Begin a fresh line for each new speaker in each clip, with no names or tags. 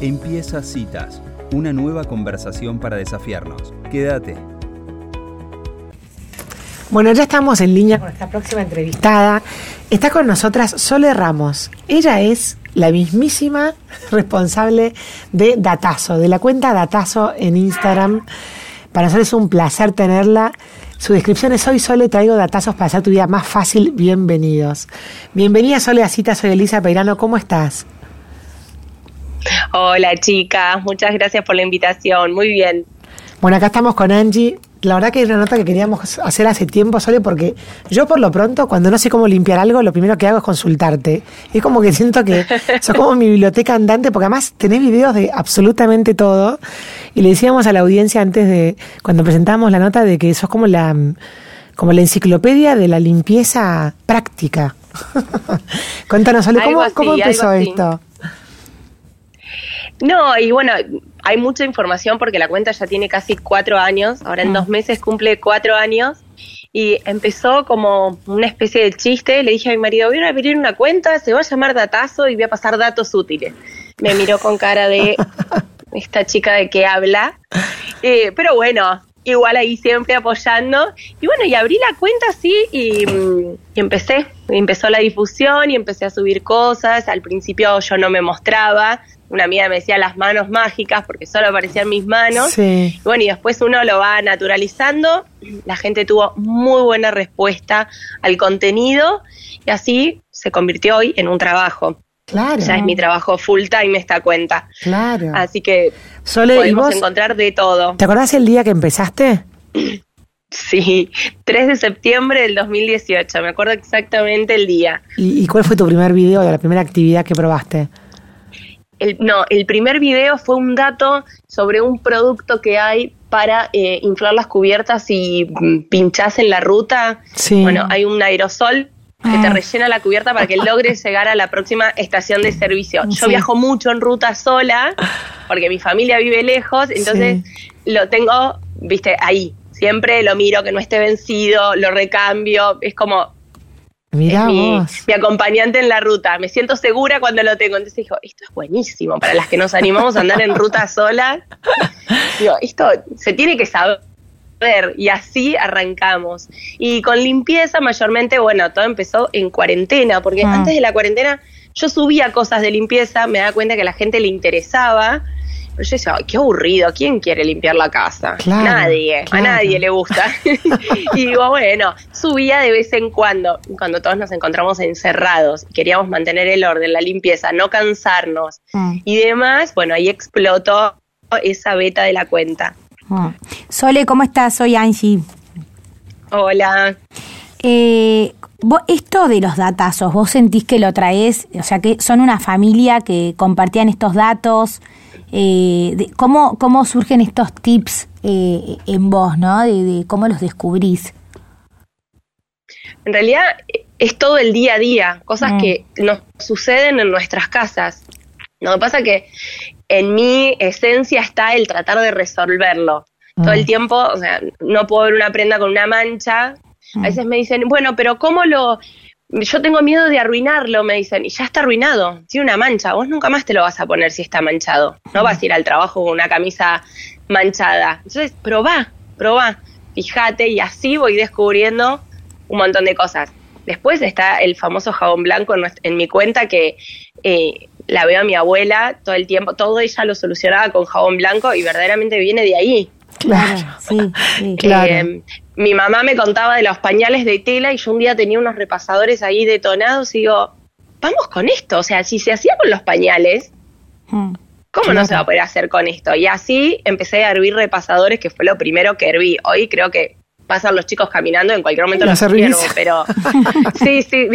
Empieza Citas, una nueva conversación para desafiarnos. Quédate.
Bueno, ya estamos en línea con nuestra próxima entrevistada. Está con nosotras Sole Ramos. Ella es la mismísima responsable de Datazo, de la cuenta Datazo en Instagram. Para nosotros es un placer tenerla. Su descripción es Hoy Sole traigo datazos para hacer tu vida más fácil. Bienvenidos. Bienvenida Sole a Cita, soy Elisa Peirano. ¿Cómo estás?
Hola chicas, muchas gracias por la invitación. Muy bien.
Bueno, acá estamos con Angie. La verdad que es una nota que queríamos hacer hace tiempo, Sole, porque yo por lo pronto, cuando no sé cómo limpiar algo, lo primero que hago es consultarte. Es como que siento que sos como mi biblioteca andante, porque además tenés videos de absolutamente todo. Y le decíamos a la audiencia antes de, cuando presentábamos la nota, de que sos como la, como la enciclopedia de la limpieza práctica. Cuéntanos, Sole, ¿cómo, ¿cómo empezó esto?
No, y bueno, hay mucha información porque la cuenta ya tiene casi cuatro años, ahora en mm. dos meses cumple cuatro años, y empezó como una especie de chiste, le dije a mi marido, voy a abrir una cuenta, se va a llamar Datazo y voy a pasar datos útiles. Me miró con cara de esta chica de qué habla, eh, pero bueno, igual ahí siempre apoyando. Y bueno, y abrí la cuenta así y, mm, y, empecé. Empezó la difusión y empecé a subir cosas. Al principio yo no me mostraba, una amiga me decía las manos mágicas porque solo aparecían mis manos. Y bueno, y después uno lo va naturalizando. La gente tuvo muy buena respuesta al contenido y así se convirtió hoy en un trabajo. Claro. Ya es mi trabajo full time esta cuenta. Claro. Así que podemos encontrar de todo.
¿Te acordás el día que empezaste?
Sí, 3 de septiembre del 2018, me acuerdo exactamente el día.
¿Y, y cuál fue tu primer video de la primera actividad que probaste?
El, no, el primer video fue un dato sobre un producto que hay para eh, inflar las cubiertas y mm, pinchás en la ruta. Bueno, hay un aerosol que te ah. rellena la cubierta para que logres llegar a la próxima estación de servicio. Yo viajo mucho en ruta sola porque mi familia vive lejos, entonces lo tengo, viste, ahí. Siempre lo miro que no esté vencido, lo recambio, es como Mi, acompañante en la ruta. Me siento segura cuando lo tengo. Entonces dijo, esto es buenísimo para las que nos animamos a andar en ruta sola. Digo, esto se tiene que saber. Y así arrancamos. Y con limpieza, mayormente, bueno, todo empezó en cuarentena, porque ah. antes de la cuarentena yo subía cosas de limpieza, me daba cuenta que a la gente le interesaba pero yo decía, qué aburrido, ¿quién quiere limpiar la casa? nadie, a nadie le gusta. y digo, bueno, subía de vez en cuando, cuando todos nos encontramos encerrados, queríamos mantener el orden, la limpieza, no cansarnos mm. y demás, bueno, ahí explotó esa beta de la cuenta.
Mm. Sole, ¿cómo estás? Soy Angie.
Hola.
Eh, esto de los datazos, ¿vos sentís que lo traes? O sea, que son una familia que compartían estos datos, eh, cómo, cómo surgen estos tips eh, en vos, ¿no? De, cómo los descubrís.
En realidad es todo el día a día, cosas mm. que nos suceden en nuestras casas. Lo que pasa que en mi esencia está el tratar de resolverlo. Todo el mm. tiempo, o sea, no puedo ver una prenda con una mancha. A mm. veces me dicen, bueno, pero ¿cómo lo, yo tengo miedo de arruinarlo, me dicen, y ya está arruinado, tiene una mancha, vos nunca más te lo vas a poner si está manchado, no vas a ir al trabajo con una camisa manchada. Entonces, probá, probá, fíjate y así voy descubriendo un montón de cosas. Después está el famoso jabón blanco en, mi cuenta que eh, la veo a mi abuela todo el tiempo, todo ella lo solucionaba con jabón blanco y verdaderamente viene de ahí.
Claro, sí, sí.
claro. Eh, mi mamá me contaba de los pañales de tela y yo un día tenía unos repasadores ahí detonados y digo, vamos con esto, o sea, si se hacía con los pañales, hmm. ¿cómo no se va a poder hacer con esto? Y así empecé a hervir repasadores, que fue lo primero que herví. Hoy creo que pasan los chicos caminando, en cualquier momento los observo, pero sí, sí,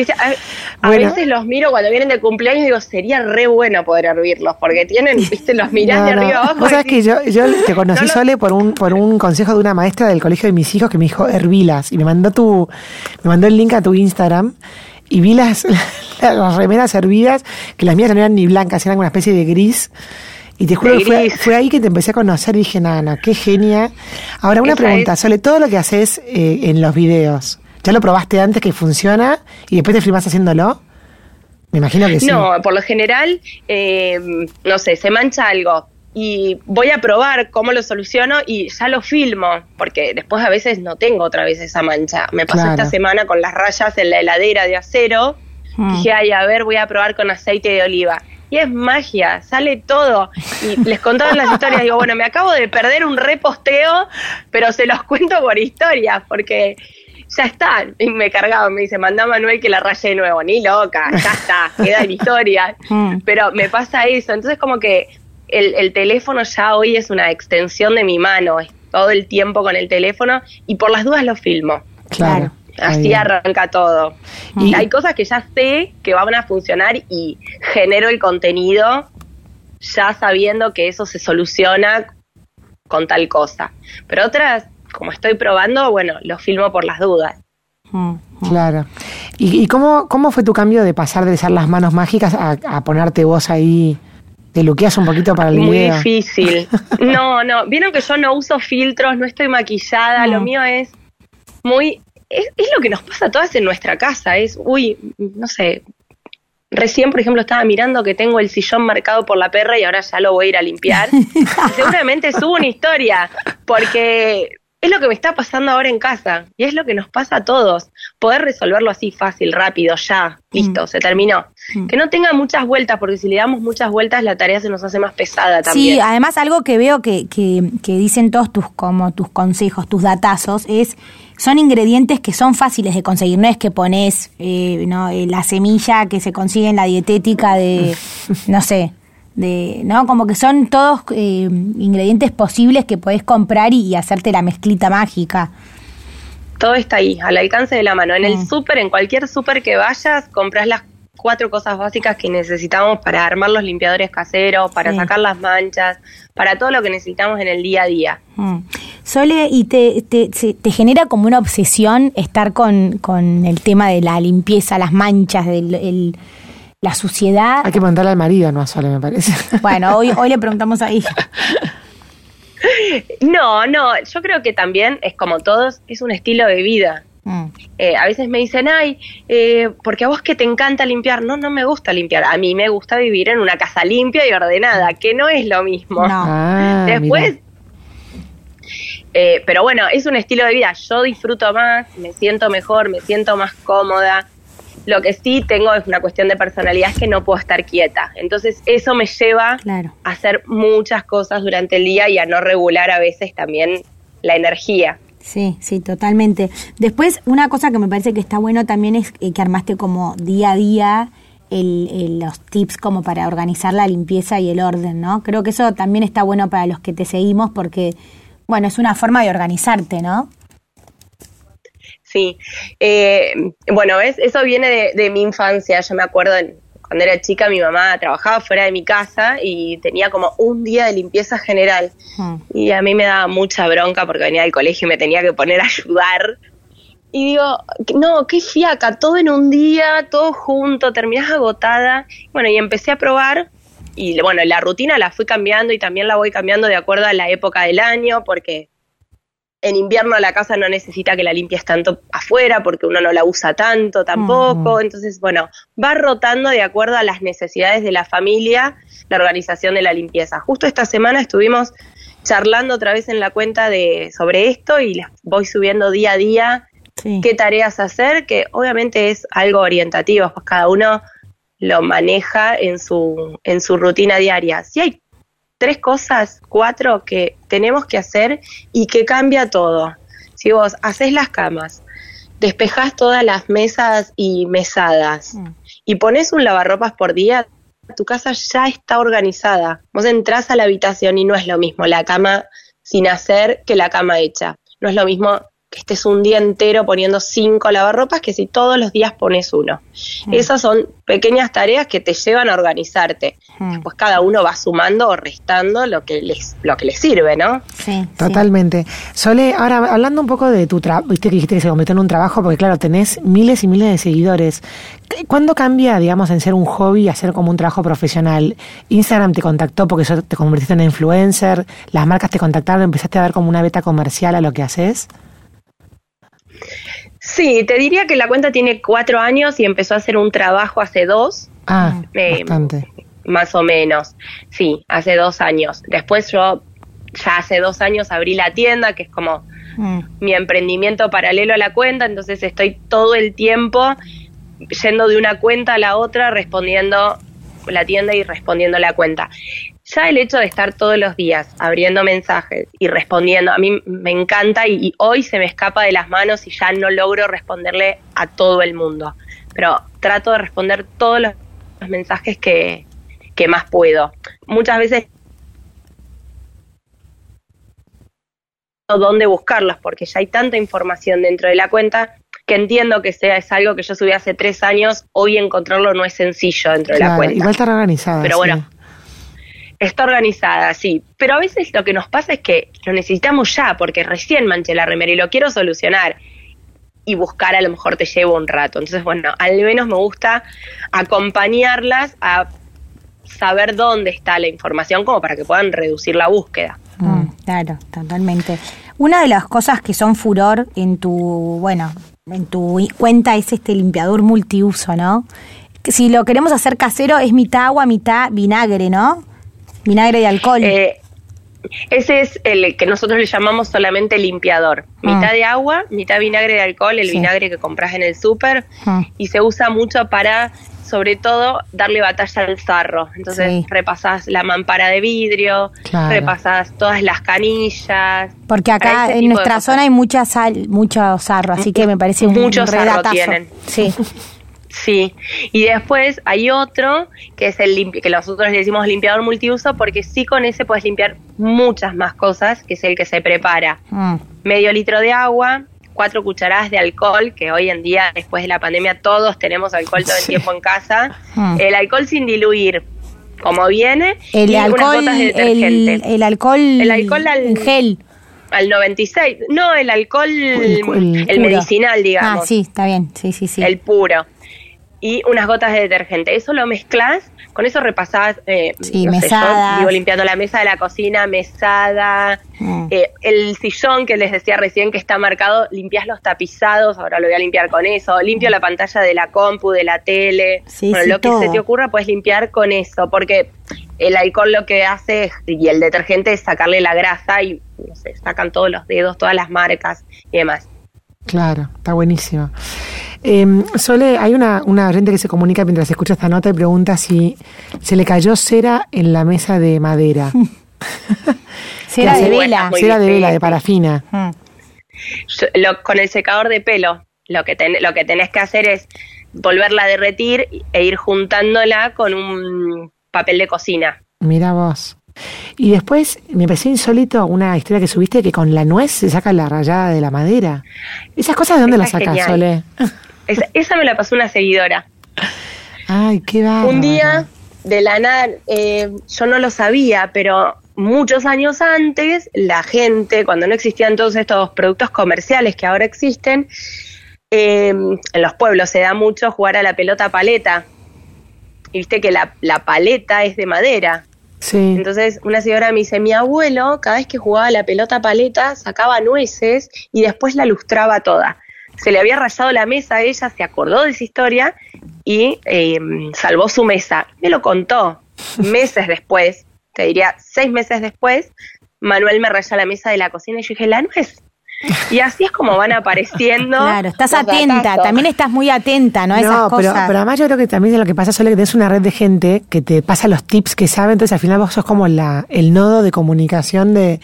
a, veces los miro cuando vienen de cumpleaños y digo, sería re bueno poder hervirlos, porque tienen, viste, los mirás de arriba abajo.
Vos sabés que yo, yo te conocí Sole por un, por un consejo de una maestra del colegio de mis hijos que me dijo hervilas y me mandó tu, me mandó el link a tu Instagram y vi las, las remeras hervidas, que las mías no eran ni blancas, eran una especie de gris. Y te juro que fue, fue, ahí que te empecé a conocer y dije, nada, no, qué genia. Ahora, una pregunta, sobre todo lo que haces eh, en los videos. ¿Ya lo probaste antes que funciona y después te filmás haciéndolo? Me imagino que sí.
No, por lo general, eh, no sé, se mancha algo y voy a probar cómo lo soluciono y ya lo filmo, porque después a veces no tengo otra vez esa mancha. Me pasó esta semana con las rayas en la heladera de acero. Mm. Dije, ay, a ver, voy a probar con aceite de oliva. Y es magia, sale todo. Y les contaban las historias, digo, bueno, me acabo de perder un reposteo, pero se los cuento por historias, porque ya está. Y me cargaba, me dice, manda a Manuel que la raye de nuevo. Ni loca, ya está, queda en historia. Mm. Pero me pasa eso. Entonces, como que el, teléfono ya hoy es una extensión de mi mano, es todo el tiempo con el teléfono y por las dudas lo filmo.
Claro.
Así arranca todo. Y hay cosas que ya sé que van a funcionar y genero el contenido ya sabiendo que eso se soluciona con tal cosa. Pero otras, como estoy probando, bueno, lo filmo por las dudas.
Claro. ¿Y, y cómo, cómo fue tu cambio de pasar de usar las manos mágicas a, a ponerte vos ahí ¿Te luqueas un poquito para el
Muy difícil. No, no. Vieron que yo no uso filtros, no estoy maquillada. Lo mío es muy. Es, lo que nos pasa a todas en nuestra casa. Es, uy, no sé. Recién, por ejemplo, estaba mirando que tengo el sillón marcado por la perra y ahora ya lo voy a ir a limpiar. seguramente subo una historia, porque es lo que me está pasando ahora en casa y es lo que nos pasa a todos. Poder resolverlo así fácil, rápido, ya, listo, mm. se terminó. Mm. Que no tenga muchas vueltas, porque si le damos muchas vueltas la tarea se nos hace más pesada también.
Sí, además algo que veo que, que, dicen todos tus, como tus consejos, tus datazos, es son ingredientes que son fáciles de conseguir. No es que pones eh, ¿no? Eh, la semilla que se consigue en la dietética de, no sé, de, ¿no? Como que son todos eh, ingredientes posibles que podés comprar y, hacerte la mezclita mágica.
Todo está ahí, al alcance de la mano. En el mm. súper, en cualquier súper que vayas, compras las cuatro cosas básicas que necesitamos para armar los limpiadores caseros, para sacar las manchas, para todo lo que necesitamos en el día a día.
Mm. Sole, ¿y te, te, te, genera como una obsesión estar con, con el tema de la limpieza, las manchas, del la suciedad.
Hay que mandarle al marido, no a Sole, me parece.
Bueno, hoy, hoy le preguntamos a ella.
No, no, yo creo que también es como todos, es un estilo de vida. Mm. Eh, a veces me dicen, ay, eh, porque a vos que te encanta limpiar. No, no me gusta limpiar. A mí me gusta vivir en una casa limpia y ordenada, que no es lo mismo. Ah, Después, eh, pero bueno, es un estilo de vida. Yo disfruto más, me siento mejor, me siento más cómoda. Lo que sí tengo es una cuestión de personalidad, es que no puedo estar quieta. Entonces eso me lleva a hacer muchas cosas durante el día y a no regular a veces también la energía.
Sí, sí, totalmente. Después, una cosa que me parece que está bueno también es eh, que armaste como día a día los tips como para organizar la limpieza y el orden, ¿no? Creo que eso también está bueno para los que te seguimos porque, bueno, es una forma de organizarte, ¿no?
Sí, eh, bueno, ¿ves? eso viene de, mi infancia. Yo me acuerdo cuando era chica, mi mamá trabajaba fuera de mi casa y tenía como un día de limpieza general. Hmm. Y a mí me daba mucha bronca porque venía del colegio y me tenía que poner a ayudar. Y digo, no, qué fiaca, todo en un día, todo junto, terminás agotada. Bueno, y empecé a probar y bueno, la rutina la fui cambiando y también la voy cambiando de acuerdo a la época del año porque en invierno la casa no necesita que la limpies tanto afuera porque uno no la usa tanto tampoco. Entonces, bueno, va rotando de acuerdo a las necesidades de la familia la organización de la limpieza. Justo esta semana estuvimos charlando otra vez en la cuenta de sobre esto y les voy subiendo día a día qué tareas hacer, que obviamente es algo orientativo, pues cada uno lo maneja en su, en su rutina diaria. Si hay tres cosas, cuatro que tenemos que hacer y que cambia todo. Si vos haces las camas, despejas todas las mesas y mesadas mm. y pones un lavarropas por día, tu casa ya está organizada. Vos entras a la habitación y no es lo mismo la cama sin hacer que la cama hecha. No es lo mismo que estés un día entero poniendo cinco lavarropas que si todos los días pones uno. Mm. Esas son pequeñas tareas que te llevan a organizarte. Mm. Pues cada uno va sumando o restando lo que les, lo que les sirve, ¿no?
Sí. Totalmente. Sole, ahora hablando un poco de tu trabajo, viste que dijiste que se convirtió en un trabajo, porque claro, tenés miles y miles de seguidores. ¿Cuándo cambia, digamos, en ser un hobby a ser como un trabajo profesional? Instagram te contactó porque te convertiste en influencer, las marcas te contactaron, empezaste a ver como una beta comercial a lo que haces.
Sí, te diría que la cuenta tiene cuatro años y empezó a hacer un trabajo hace dos.
Ah, eh, bastante.
Más o menos. Sí, hace dos años. Después yo ya hace dos años abrí la tienda, que es como mm. mi emprendimiento paralelo a la cuenta, entonces estoy todo el tiempo yendo de una cuenta a la otra, respondiendo la tienda y respondiendo la cuenta. Ya el hecho de estar todos los días abriendo mensajes y respondiendo, a mí me encanta y, hoy se me escapa de las manos y ya no logro responderle a todo el mundo. Pero trato de responder todos los, mensajes que, que más puedo. Muchas veces dónde buscarlos, porque ya hay tanta información dentro de la cuenta que entiendo que sea es algo que yo subí hace tres años, hoy encontrarlo no es sencillo dentro de la cuenta.
Igual está organizada.
Pero bueno, está organizada, sí. Pero a veces lo que nos pasa es que lo necesitamos ya, porque recién manché la remera y lo quiero solucionar. Y buscar a lo mejor te lleva un rato. Entonces, bueno, al menos me gusta acompañarlas a saber dónde está la información como para que puedan reducir la búsqueda.
Mm, claro, totalmente. Una de las cosas que son furor en tu, bueno, en tu cuenta es este limpiador multiuso, ¿no? Si lo queremos hacer casero es mitad agua, mitad vinagre, ¿no? Vinagre de alcohol.
Eh, ese es el que nosotros le llamamos solamente limpiador. Ah. Mitad de agua, mitad vinagre de alcohol, el vinagre que compras en el súper. Ah. Y se usa mucho para sobre todo darle batalla al sarro. Entonces repasás la mampara de vidrio, repasás todas las canillas.
Porque acá en nuestra zona hay mucha sal, mucho sarro, así que me parece un
Muchos sarro tienen.
Sí.
Sí, y después hay otro que es el que nosotros le decimos limpiador multiuso porque sí con ese puedes limpiar muchas más cosas, que es el que se prepara. Mm. Medio litro de agua, cuatro cucharadas de alcohol, que hoy en día, después de la pandemia, todos tenemos alcohol todo el tiempo en casa. Hmm. El alcohol sin diluir, como viene,
el y alcohol, gotas de detergente. El, alcohol, el alcohol al, en gel.
Al 96. No, el alcohol, el, medicinal, digamos.
Ah, sí, está bien. Sí, sí, sí.
El puro. Y unas gotas de detergente. Eso lo mezclas con eso repasabas, eh,
sí, digo,
limpiando la mesa de la cocina, mesada, mm. eh, el sillón que les decía recién que está marcado, limpias los tapizados, ahora lo voy a limpiar con eso, limpio la pantalla de la compu, de la tele, bueno, lo que se te ocurra puedes limpiar con eso, porque el alcohol lo que hace y el detergente es sacarle la grasa y no sé, sacan todos los dedos, todas las marcas y demás.
Claro, está buenísimo. Eh, Sole, hay una, una gente que se comunica mientras escucha esta nota y pregunta si se le cayó cera en la mesa de madera.
cera de vela.
Cera de vela, de parafina. Mm.
con el secador de pelo, lo que, lo que tenés que hacer es volverla a derretir e ir juntándola con un papel de cocina.
Mira vos. Y después me pareció insólito una historia que subiste que con la nuez se saca la rayada de la madera. ¿Esas cosas de dónde las sacas, Sole?
Esa, me la pasó una seguidora.
Ay, qué va.
Un día, de la nada, eh, yo no lo sabía, pero muchos años antes, la gente, cuando no existían todos estos productos comerciales que ahora existen, em, en los pueblos se da mucho jugar a la pelota paleta. Y viste que la, la paleta es de madera.
Sí.
Entonces, una señora me dice, mi abuelo, cada vez que jugaba la pelota paleta, sacaba nueces y después la lustraba toda se le había rayado la mesa a ella, se acordó de esa historia y eh, salvó su mesa. Me lo contó meses después, te diría seis meses después, Manuel me raya la mesa de la cocina y yo dije, la nuez. Y así es como van apareciendo.
Claro, estás atenta, también estás muy atenta, ¿no? A esas
cosas. Pero, pero además yo creo que también lo que pasa es que tienes una red de gente que te pasa los tips que sabe, entonces al final vos sos como la, el nodo de comunicación de,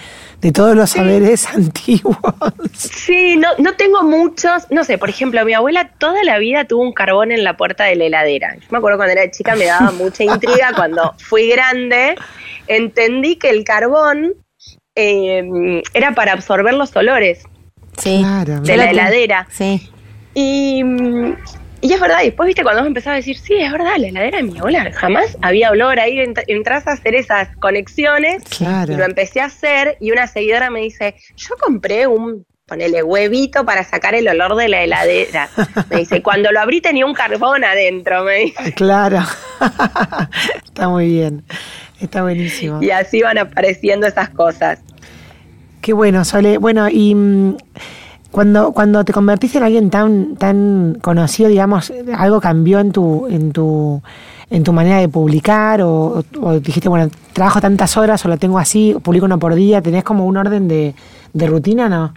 todos los saberes antiguos.
Sí, no, no tengo muchos, no sé, por ejemplo, mi abuela toda la vida tuvo un carbón en la puerta de la heladera. Yo me acuerdo cuando era chica me daba mucha intriga, cuando fui grande entendí que el carbón eh, era para absorber los olores de la heladera.
Sí.
Y, y es verdad, después, viste, cuando vos empezaba a decir, sí, es verdad, la heladera de mi abuela, jamás había olor ahí, entras a hacer esas conexiones, y lo empecé a hacer, y una seguidora me dice, yo compré un, ponele huevito para sacar el olor de la heladera. Me dice, cuando lo abrí tenía un carbón adentro, me dice.
Claro, está muy bien. Está buenísimo.
Y así van apareciendo esas cosas.
Qué bueno, Sole. Bueno, y mm, Cuando, cuando te convertiste en alguien tan, tan conocido, digamos, algo cambió en tu, en tu, en tu manera de publicar, o, dijiste, bueno, trabajo tantas horas, o lo tengo así, publico uno por día, ¿tenés como un orden de, de rutina, no?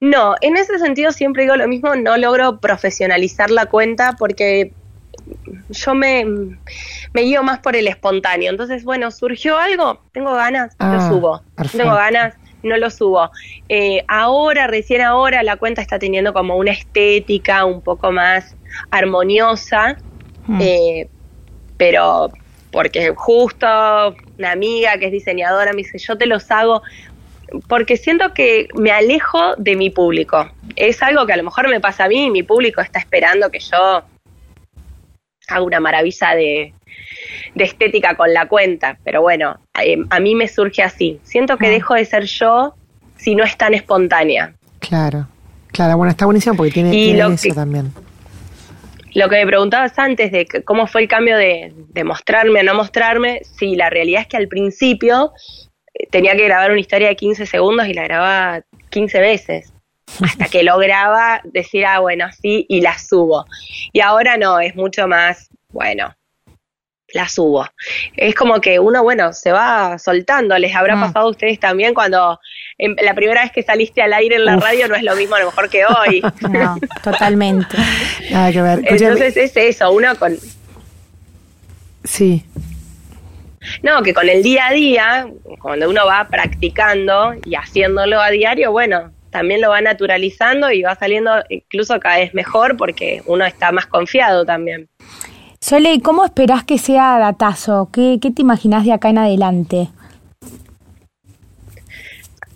No, en ese sentido siempre digo lo mismo, no logro profesionalizar la cuenta porque yo me, me guío más por el espontáneo. Entonces, bueno, surgió algo, tengo ganas, lo ah, subo. Tengo ganas, no lo subo. Eh, ahora, recién ahora, la cuenta está teniendo como una estética un poco más armoniosa, hmm. eh, pero porque justo una amiga que es diseñadora me dice, yo te los hago porque siento que me alejo de mi público. Es algo que a lo mejor me pasa a mí y mi público está esperando que yo haga una maravilla de, estética con la cuenta. Pero bueno, eh, a, mí me surge así. Siento que ah. dejo de ser yo si no es tan espontánea.
Claro, claro, bueno, está buenísimo porque tiene, eso también.
Lo que me preguntabas antes de cómo fue el cambio de, de mostrarme a no mostrarme, sí, la realidad es que al principio tenía que grabar una historia de 15 segundos y la grababa 15 veces. Hasta que lograba decir, ah, bueno, sí, y la subo. Y ahora no, es mucho más, bueno, la subo. Es como que uno, bueno, se va soltando. Les habrá mm. pasado a ustedes también cuando la primera vez que saliste al aire en la radio no es lo mismo a lo mejor que hoy.
No, totalmente.
Nada que ver.
Entonces es eso, uno con...
Sí.
No, que con el día a día, cuando uno va practicando y haciéndolo a diario, bueno, también lo va naturalizando y va saliendo incluso cada vez mejor porque uno está más confiado también.
Sole, ¿cómo esperás que sea Datazo? ¿Qué, qué te imaginás de acá en adelante?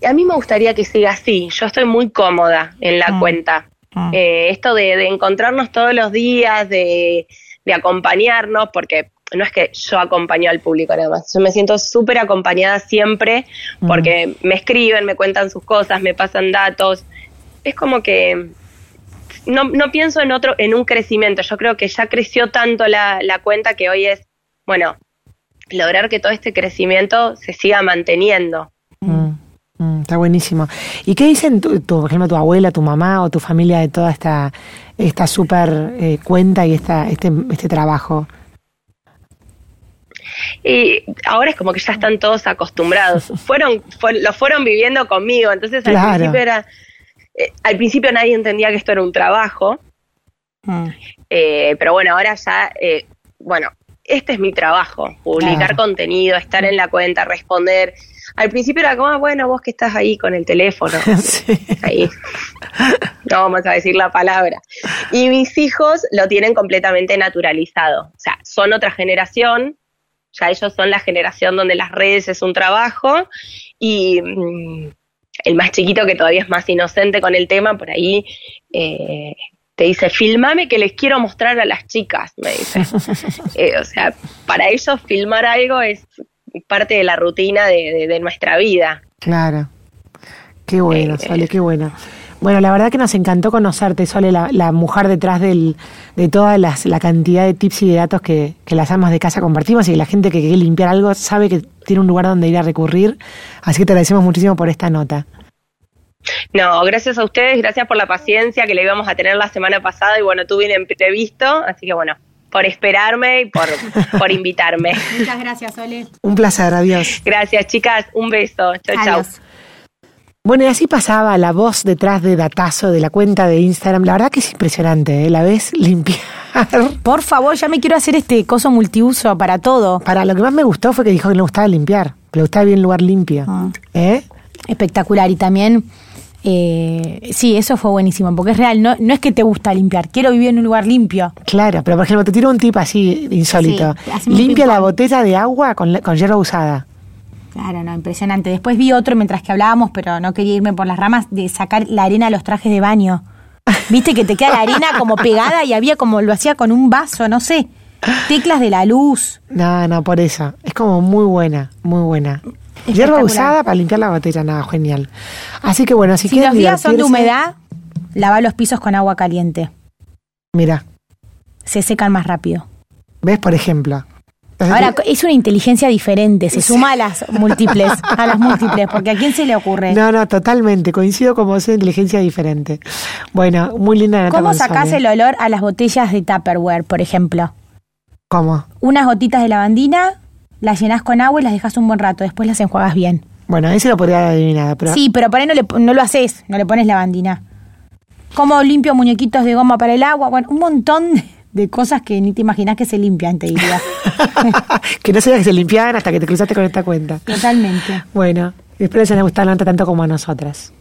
A mí me gustaría que siga así. Yo estoy muy cómoda en la mm. cuenta. Mm. Eh, esto de, de, encontrarnos todos los días, de, de acompañarnos, porque no es que yo acompaño al público nada más, yo me siento súper acompañada siempre porque me escriben, me cuentan sus cosas, me pasan datos. Es como que no, no pienso en otro, en un crecimiento. Yo creo que ya creció tanto la, la cuenta que hoy es, bueno, lograr que todo este crecimiento se siga manteniendo.
Mm, mm, está buenísimo. ¿Y qué dicen, tu, por ejemplo, tu abuela, tu mamá o tu familia de toda esta esta súper eh, cuenta y esta, este, este trabajo?
y ahora es como que ya están todos acostumbrados. Fueron, lo fueron viviendo conmigo, entonces al principio era, eh, al principio nadie entendía que esto era un trabajo, mm. eh, pero bueno, ahora ya, eh, bueno, este es mi trabajo, publicar contenido, estar en la cuenta, responder. Al principio era como, ah, bueno, vos que estás ahí con el teléfono, ahí, no vamos a decir la palabra. Y mis hijos lo tienen completamente naturalizado, o sea, son otra generación, ya ellos son la generación donde las redes es un trabajo. Y mm, el más chiquito que todavía es más inocente con el tema, por ahí eh, te dice, filmame que les quiero mostrar a las chicas, me dice. Eh, o sea, para ellos filmar algo es parte de la rutina de, nuestra vida.
Claro. Qué bueno, eh, Sole, qué bueno. Bueno, la verdad que nos encantó conocerte, Sole, la, la mujer detrás del, de toda las, la cantidad de tips y de datos que, que las amas de casa compartimos y que la gente que quiere limpiar algo sabe que tiene un lugar donde ir a recurrir. Así que te agradecemos muchísimo por esta nota.
No, gracias a ustedes, gracias por la paciencia que le íbamos a tener la semana pasada y bueno, tuve un imprevisto, así que bueno, por esperarme y por, por invitarme.
Muchas gracias, Sole.
Un placer, adiós.
Gracias, chicas, un beso. Chao, chao.
Bueno, y así pasaba la voz detrás de Datazo de la cuenta de Instagram. La verdad que es impresionante, ¿eh? La ves limpiar.
Por favor, ya me quiero hacer este coso multiuso para todo.
Para lo que más me gustó fue que dijo que le gustaba limpiar, que le gustaba bien lugar limpio. Ah. ¿Eh?
Espectacular. Y también, eh, sí, eso fue buenísimo, porque es real. No, no es que te gusta limpiar, quiero vivir en un lugar limpio.
Claro, pero por ejemplo, te tiro un tip así insólito. Limpia la botella de agua con, con hierba usada.
Claro, no, impresionante. Después vi otro mientras que hablábamos, pero no quería irme por las ramas, de sacar la arena a los trajes de baño. Viste que te queda la arena como pegada y había como lo hacía con un vaso, no sé. Teclas de la luz.
No, no, por eso. Es como muy buena, muy buena. Hierba usada para limpiar la botella, nada, genial. Así que bueno, si,
si los días son de humedad, lava los pisos con agua caliente.
Mira.
Se secan más rápido.
¿Ves, por ejemplo?
Ahora, es una inteligencia diferente, se suma a las múltiples, a las múltiples, porque ¿a quién se le ocurre?
No, no, totalmente, coincido con vos, es una inteligencia diferente. Bueno, muy linda
la ¿Cómo sacás el olor a las botellas de Tupperware, por ejemplo?
¿Cómo?
Unas gotitas de lavandina, las llenas con agua y las dejas un buen rato, después las enjuagas bien.
Bueno, ese lo podría adivinar, pero...
Sí, pero por ahí no, le, no lo haces, no le pones lavandina. ¿Cómo limpio muñequitos de goma para el agua? Bueno, un montón de cosas que ni te imaginas que se limpian, te diría.
que no sabías que se limpiaban hasta que te cruzaste con esta cuenta.
Totalmente.
Bueno, espero que les haya gustado tanto como a nosotras.